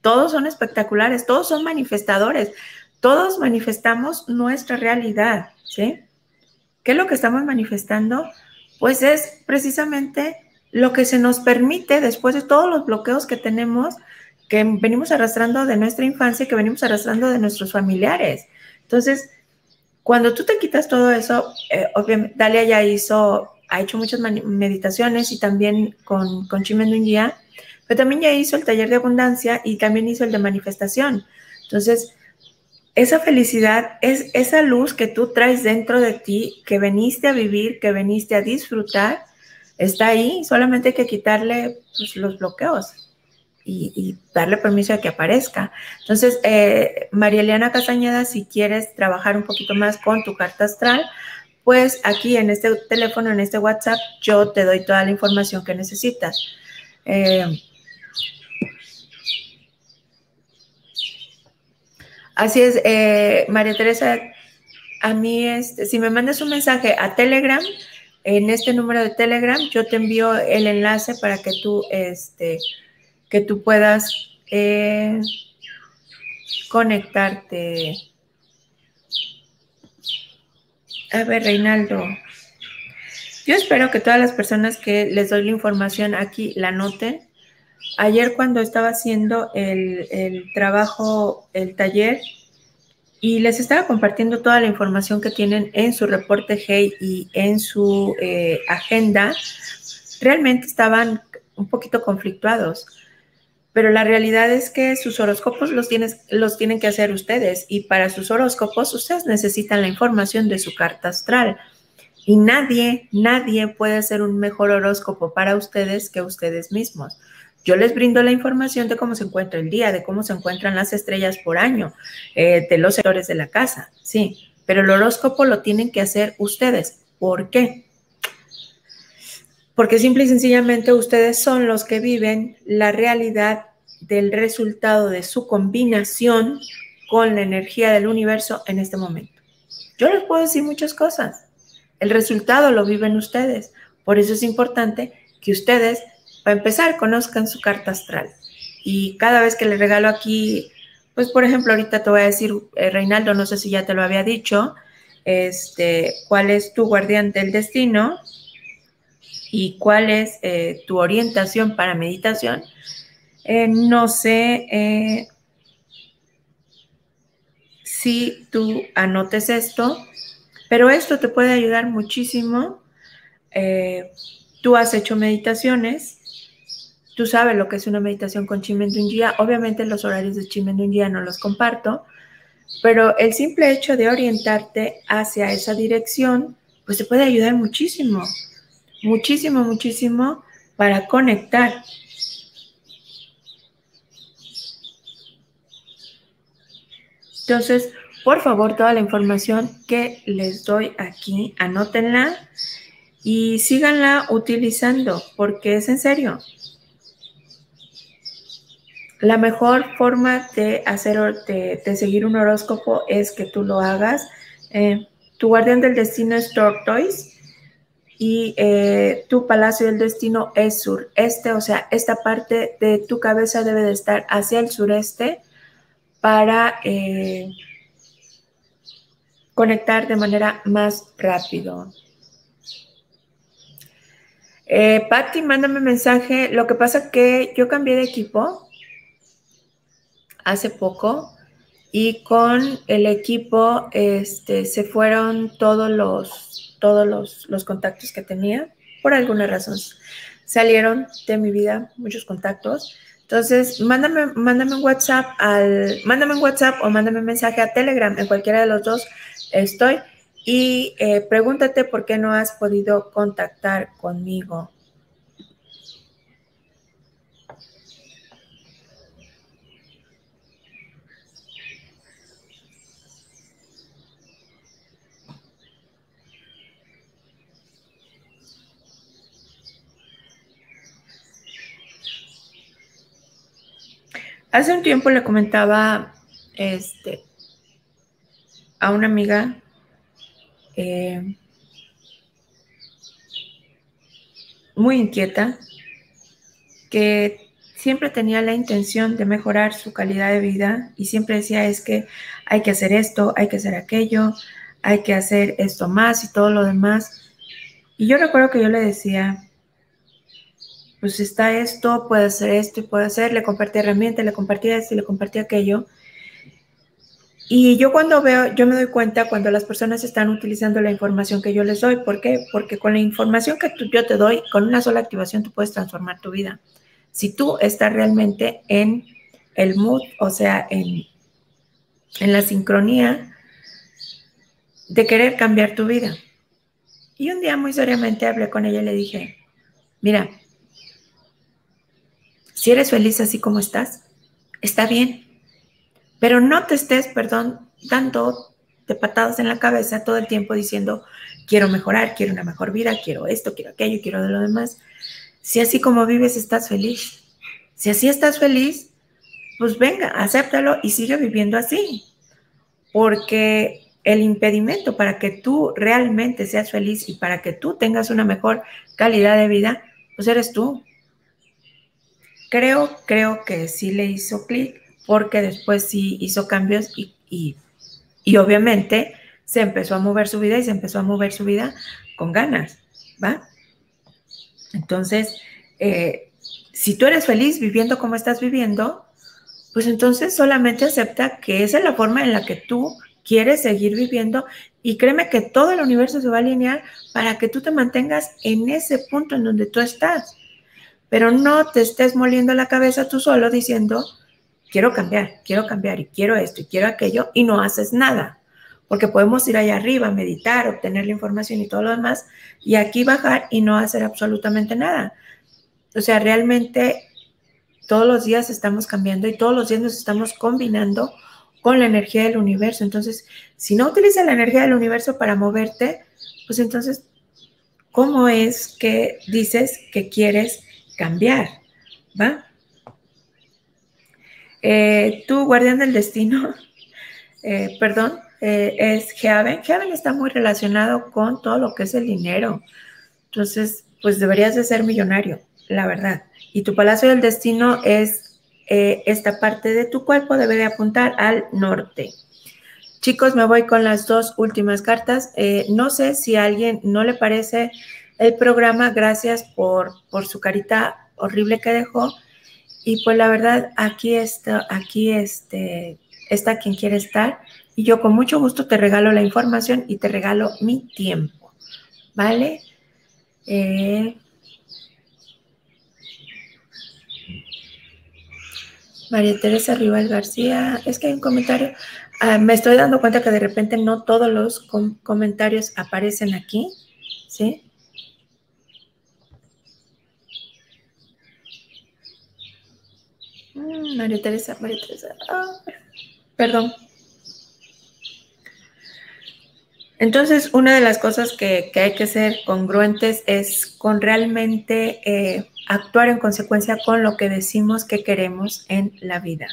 todos son espectaculares, todos son manifestadores, todos manifestamos nuestra realidad, ¿sí? ¿Qué es lo que estamos manifestando? Pues es precisamente lo que se nos permite después de todos los bloqueos que tenemos, que venimos arrastrando de nuestra infancia, que venimos arrastrando de nuestros familiares. Entonces, cuando tú te quitas todo eso, eh, obviamente, Dalia ya hizo, ha hecho muchas meditaciones y también con, con Chimendungia, pero también ya hizo el taller de abundancia y también hizo el de manifestación. Entonces, esa felicidad es esa luz que tú traes dentro de ti, que veniste a vivir, que veniste a disfrutar, está ahí, solamente hay que quitarle pues, los bloqueos y, darle permiso a que aparezca. Entonces, eh, María Eliana Castañeda, si quieres trabajar un poquito más con tu carta astral, pues aquí en este teléfono, en este WhatsApp, yo te doy toda la información que necesitas. Eh, Así es, eh, María Teresa, a mí, este, si me mandas un mensaje a Telegram, en este número de Telegram, yo te envío el enlace para que tú, este, que tú puedas eh, conectarte. A ver, Reinaldo. Yo espero que todas las personas que les doy la información aquí la noten ayer cuando estaba haciendo el, trabajo, el taller, y les estaba compartiendo toda la información que tienen en su reporte Hey y en su eh, agenda, realmente estaban un poquito conflictuados. Pero la realidad es que sus horóscopos los, los tienen que hacer ustedes y para sus horóscopos ustedes necesitan la información de su carta astral. Y nadie, nadie puede hacer un mejor horóscopo para ustedes que ustedes mismos. Yo les brindo la información de cómo se encuentra el día, de cómo se encuentran las estrellas por año, eh, de los sectores de la casa, sí. pero el horóscopo lo tienen que hacer ustedes. ¿Por qué? Porque simple y sencillamente ustedes son los que viven la realidad del resultado de su combinación con la energía del universo en este momento. Yo les puedo decir muchas cosas. El resultado lo viven ustedes. Por eso es importante que ustedes, para empezar, conozcan su carta astral. Y cada vez que les regalo aquí, pues por ejemplo, ahorita te voy a decir, eh, Reinaldo, no sé si ya te lo había dicho, este, cuál es tu guardián del destino y cuál es eh, tu orientación para meditación. Eh, no sé si tú anotes esto, pero esto te puede ayudar muchísimo. tú has hecho meditaciones, tú sabes lo que es una meditación con Chimendungia. Obviamente los horarios de Chimendungia no los comparto, pero el simple hecho de orientarte hacia esa dirección, pues te puede ayudar muchísimo, muchísimo, muchísimo para conectar. Entonces, por favor, toda la información que les doy aquí, anótenla y síganla utilizando, porque es en serio. La mejor forma de hacer de, seguir un horóscopo es que tú lo hagas. Eh, tu guardián del destino es Tortoise y eh, tu palacio del destino es sureste, o sea, esta parte de tu cabeza debe de estar hacia el sureste para eh, conectar de manera más rápido. Eh, Patti, mándame mensaje. Lo que pasa que yo cambié de equipo hace poco y con el equipo este, se fueron todos los, todos los, contactos que tenía, por alguna razón. Salieron de mi vida muchos contactos. Entonces, mándame, mándame un WhatsApp al, mándame un WhatsApp o mándame un mensaje a Telegram, en cualquiera de los dos estoy. Y eh, pregúntate por qué no has podido contactar conmigo. Hace un tiempo le comentaba este, a una amiga eh, muy inquieta que siempre tenía la intención de mejorar su calidad de vida y siempre decía es que hay que hacer esto, hay que hacer aquello, hay que hacer esto más y todo lo demás. Y yo recuerdo que yo le decía, pues está esto, puede hacer esto y puede hacer, le compartí herramientas, le compartí esto y le compartí aquello. Y yo cuando veo, yo me doy cuenta cuando las personas están utilizando la información que yo les doy. ¿Por qué? Porque con la información que yo te doy, con una sola activación, tú puedes transformar tu vida. Si tú estás realmente en el mood, o sea, en, en la sincronía de querer cambiar tu vida. Y un día muy seriamente hablé con ella y le dije, mira, si eres feliz así como estás, está bien. Pero no te estés, perdón, dando de patadas en la cabeza todo el tiempo diciendo, quiero mejorar, quiero una mejor vida, quiero esto, quiero aquello, quiero de lo demás. Si así como vives estás feliz. Si así estás feliz, pues venga, acéptalo y sigue viviendo así. Porque el impedimento para que tú realmente seas feliz y para que tú tengas una mejor calidad de vida, pues eres tú. Creo, creo que sí le hizo clic porque después sí hizo cambios y, y, obviamente se empezó a mover su vida y se empezó a mover su vida con ganas, ¿va? Entonces, eh, si tú eres feliz viviendo como estás viviendo, pues entonces solamente acepta que esa es la forma en la que tú quieres seguir viviendo y créeme que todo el universo se va a alinear para que tú te mantengas en ese punto en donde tú estás pero no te estés moliendo la cabeza tú solo diciendo, quiero cambiar, quiero cambiar y quiero esto y quiero aquello y no haces nada. Porque podemos ir allá arriba, meditar, obtener la información y todo lo demás y aquí bajar y no hacer absolutamente nada. O sea, realmente todos los días estamos cambiando y todos los días nos estamos combinando con la energía del universo. Entonces, si no utilizas la energía del universo para moverte, pues entonces, ¿cómo es que dices que quieres cambiar? ¿Va? Eh, tú, guardián del destino, eh, perdón, eh, es Heaven. Heaven está muy relacionado con todo lo que es el dinero. Entonces, pues deberías de ser millonario, la verdad. Y tu palacio del destino es esta parte de tu cuerpo, debe de apuntar al norte. Chicos, me voy con las dos últimas cartas. no sé si a alguien no le parece el programa, gracias por, por su carita horrible que dejó. Y pues la verdad, aquí está, aquí este, está quien quiere estar. Y yo con mucho gusto te regalo la información y te regalo mi tiempo. ¿Vale? Eh, María Teresa Rival García, es que hay un comentario. Ah, me estoy dando cuenta que de repente no todos los comentarios aparecen aquí, ¿sí? Mm, María Teresa, María Teresa. Ah, perdón. Entonces, una de las cosas que, hay que ser congruentes es con realmente eh, actuar en consecuencia con lo que decimos que queremos en la vida.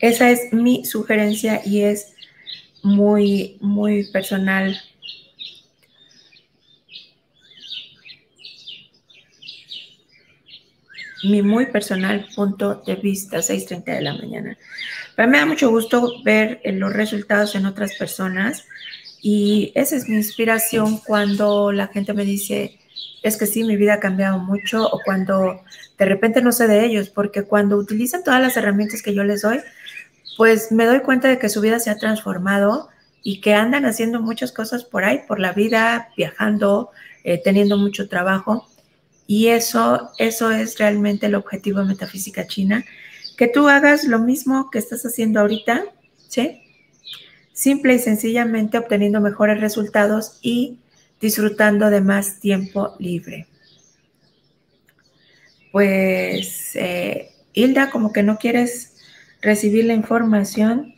Esa es mi sugerencia y es muy, muy personal mi muy personal punto de vista, 6.30 de la mañana. Pero me da mucho gusto ver eh, los resultados en otras personas y esa es mi inspiración cuando la gente me dice, es que sí, mi vida ha cambiado mucho o cuando de repente no sé de ellos, porque cuando utilizan todas las herramientas que yo les doy, pues me doy cuenta de que su vida se ha transformado y que andan haciendo muchas cosas por ahí, por la vida, viajando, eh, teniendo mucho trabajo. Y eso, eso es realmente el objetivo de Metafísica China, que tú hagas lo mismo que estás haciendo ahorita, ¿sí? Simple y sencillamente obteniendo mejores resultados y disfrutando de más tiempo libre. Pues, eh, Hilda, como que no quieres recibir la información.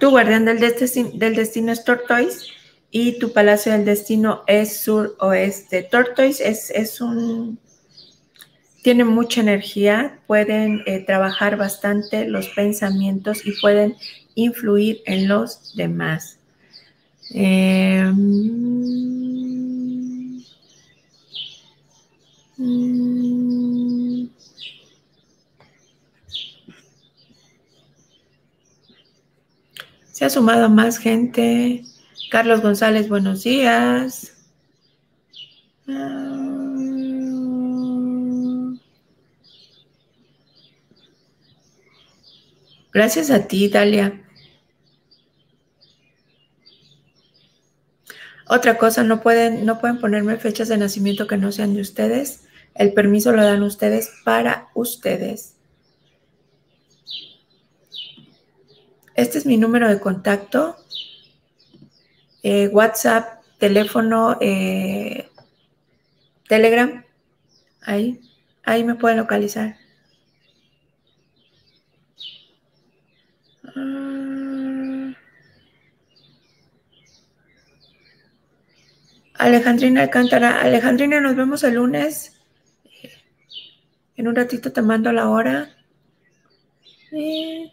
Tu guardián del destino, del destino es Tortoise y tu palacio del destino es sur-oeste. Tortoise es, es, un... Tiene mucha energía, pueden eh, trabajar bastante los pensamientos y pueden influir en los demás. Em, mm, se ha sumado más gente. Carlos González, buenos días. Gracias a ti, Dalia. Otra cosa, no pueden, no pueden ponerme fechas de nacimiento que no sean de ustedes. El permiso lo dan ustedes para ustedes. Este es mi número de contacto. Eh, WhatsApp, teléfono, eh, Telegram. Ahí, ahí me pueden localizar. Ah. Alejandrina Alcántara. Alejandrina, nos vemos el lunes. En un ratito te mando la hora. Eh,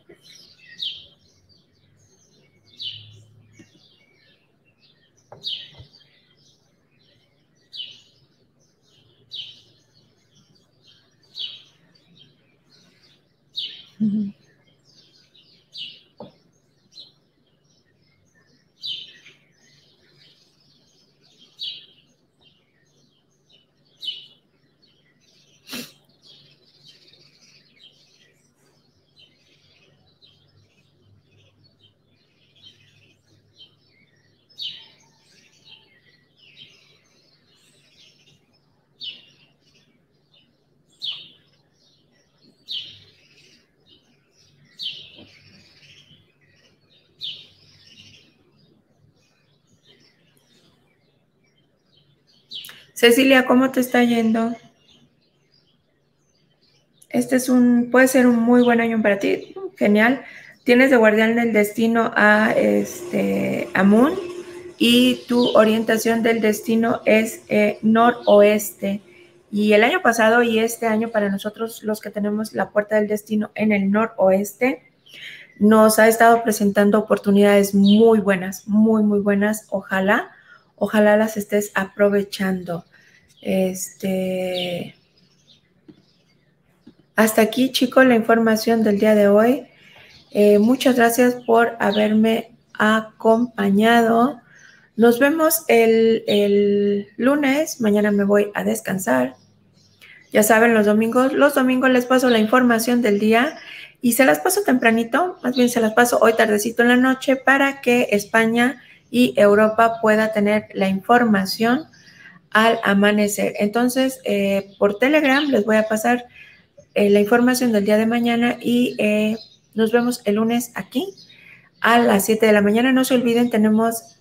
Cecilia, ¿cómo te está yendo? este es un, puede ser un muy buen año para ti. Genial. Tienes de guardián del destino a, este, a Moon y tu orientación del destino es eh, noroeste. Y el año pasado y este año para nosotros los que tenemos la puerta del destino en el noroeste, nos ha estado presentando oportunidades muy buenas, muy, muy buenas. Ojalá, ojalá las estés aprovechando. Este. Hasta aquí, chicos, la información del día de hoy. Eh, muchas gracias por haberme acompañado. Nos vemos el, el, lunes. Mañana me voy a descansar. Ya saben, los domingos, los domingos les paso la información del día y se las paso tempranito, más bien se las paso hoy tardecito en la noche para que España y Europa pueda tener la información al amanecer. Entonces, eh, por Telegram les voy a pasar eh, la información del día de mañana y eh, nos vemos el lunes aquí a las 7 de la mañana. No se olviden, tenemos,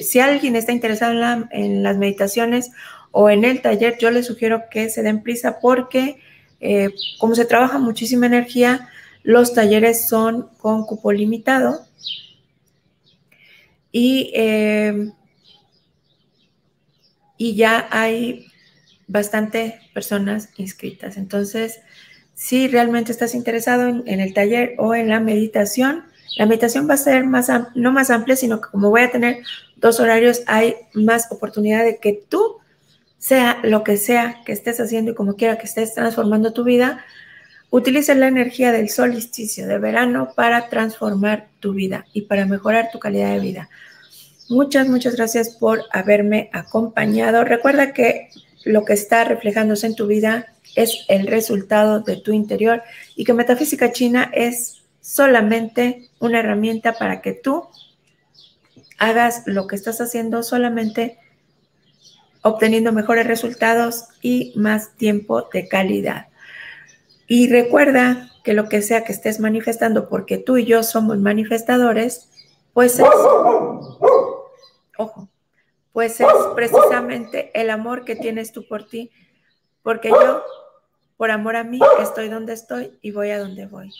si alguien está interesado en, en las meditaciones o en el taller, yo les sugiero que se den prisa porque como se trabaja muchísima energía, los talleres son con cupo limitado y, y ya hay bastante personas inscritas. Entonces, si realmente estás interesado en, el taller o en la meditación, la meditación va a ser más, no más amplia, sino que como voy a tener dos horarios, hay más oportunidad de que tú sea lo que sea que estés haciendo y como quiera que estés transformando tu vida, utiliza la energía del solsticio de verano para transformar tu vida y para mejorar tu calidad de vida. Muchas, muchas gracias por haberme acompañado. Recuerda que lo que está reflejándose en tu vida es el resultado de tu interior y que Metafísica China es solamente una herramienta para que tú hagas lo que estás haciendo solamente obteniendo mejores resultados y más tiempo de calidad. Y recuerda que lo que sea que estés manifestando, porque tú y yo somos manifestadores, pues es, ojo, pues es precisamente el amor que tienes tú por ti, porque yo, por amor a mí, estoy donde estoy y voy a donde voy.